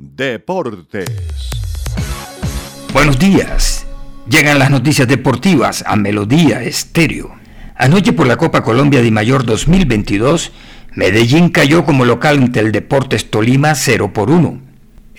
Deportes. Buenos días. Llegan las noticias deportivas a Melodía Estéreo. Anoche por la Copa Colombia de Mayor 2022, Medellín cayó como local ante el Deportes Tolima 0 por 1.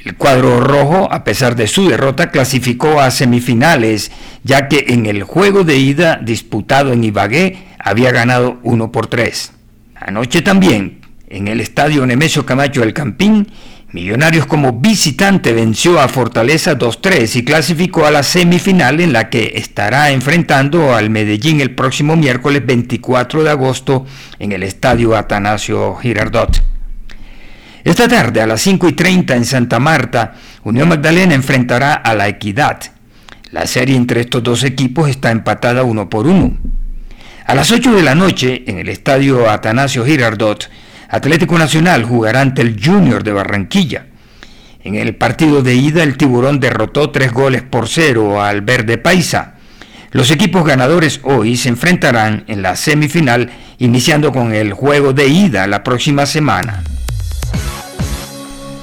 El cuadro rojo, a pesar de su derrota, clasificó a semifinales, ya que en el juego de ida disputado en Ibagué había ganado 1 por 3. Anoche también, en el estadio Nemesio Camacho del Campín, Millonarios como visitante venció a Fortaleza 2-3 y clasificó a la semifinal en la que estará enfrentando al Medellín el próximo miércoles 24 de agosto en el estadio Atanasio Girardot. Esta tarde a las 5 y 30 en Santa Marta, Unión Magdalena enfrentará a la Equidad. La serie entre estos dos equipos está empatada uno por uno. A las 8 de la noche, en el estadio Atanasio Girardot, Atlético Nacional jugará ante el Junior de Barranquilla. En el partido de ida, el Tiburón derrotó tres goles por cero al Verde Paisa. Los equipos ganadores hoy se enfrentarán en la semifinal, iniciando con el juego de ida la próxima semana.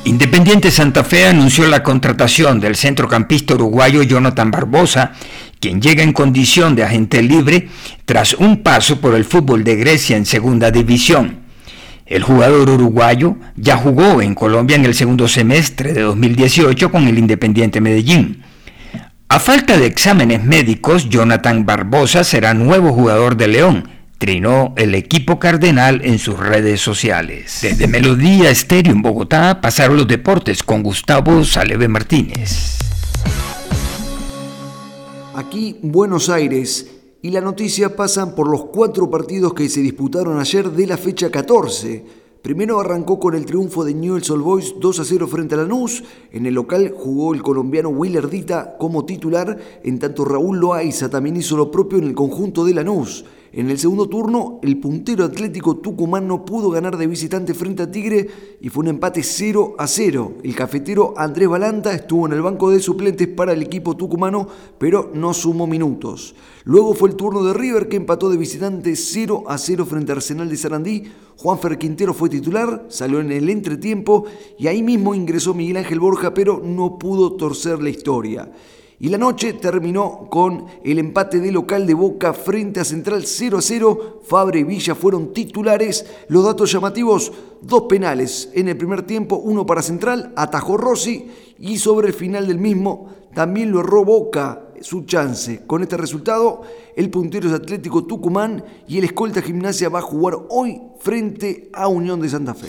Independiente Santa Fe anunció la contratación del centrocampista uruguayo Jonathan Barbosa, quien llega en condición de agente libre tras un paso por el fútbol de Grecia en segunda división. El jugador uruguayo ya jugó en Colombia en el segundo semestre de 2018 con el Independiente Medellín. A falta de exámenes médicos, Jonathan Barbosa será nuevo jugador de León, trinó el equipo cardenal en sus redes sociales. Desde Melodía Estéreo en Bogotá pasaron los deportes con Gustavo Saleve Martínez. Aquí, Buenos Aires, y la noticia pasan por los cuatro partidos que se disputaron ayer de la fecha 14. Primero arrancó con el triunfo de Newell's Old Boys 2 a 0 frente a Lanús. En el local jugó el colombiano Dita como titular, en tanto Raúl Loaiza también hizo lo propio en el conjunto de Lanús. En el segundo turno, el puntero atlético Tucumán no pudo ganar de visitante frente a Tigre y fue un empate 0 a 0. El cafetero Andrés Balanta estuvo en el banco de suplentes para el equipo tucumano, pero no sumó minutos. Luego fue el turno de River que empató de visitante 0 a 0 frente a Arsenal de Sarandí. Juanfer Quintero fue titular, salió en el entretiempo y ahí mismo ingresó Miguel Ángel Borja, pero no pudo torcer la historia. Y la noche terminó con el empate de local de Boca frente a Central 0 a 0. Fabre y Villa fueron titulares. Los datos llamativos, dos penales en el primer tiempo, uno para Central, atajó Rossi y sobre el final del mismo también lo erró Boca su chance. Con este resultado, el puntero es Atlético Tucumán y el escolta Gimnasia va a jugar hoy frente a Unión de Santa Fe.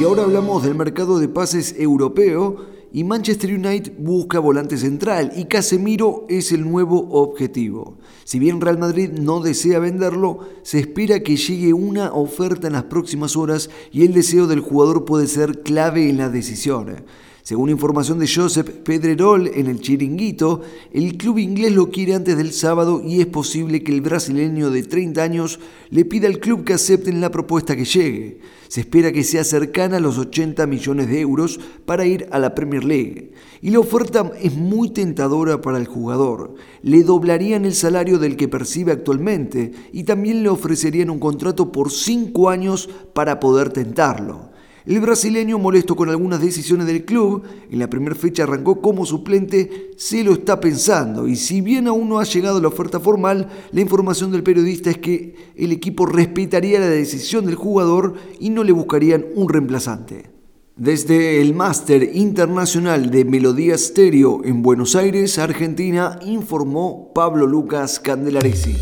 Y ahora hablamos del mercado de pases europeo y Manchester United busca volante central y Casemiro es el nuevo objetivo. Si bien Real Madrid no desea venderlo, se espera que llegue una oferta en las próximas horas y el deseo del jugador puede ser clave en la decisión. Según información de Josep Pedrerol en el Chiringuito, el club inglés lo quiere antes del sábado y es posible que el brasileño de 30 años le pida al club que acepten la propuesta que llegue. Se espera que sea cercana a los 80 millones de euros para ir a la Premier League. Y la oferta es muy tentadora para el jugador. Le doblarían el salario del que percibe actualmente y también le ofrecerían un contrato por 5 años para poder tentarlo. El brasileño, molesto con algunas decisiones del club, en la primera fecha arrancó como suplente, se lo está pensando y si bien aún no ha llegado la oferta formal, la información del periodista es que el equipo respetaría la decisión del jugador y no le buscarían un reemplazante. Desde el Máster Internacional de Melodía Stereo en Buenos Aires, Argentina, informó Pablo Lucas Candelaresi.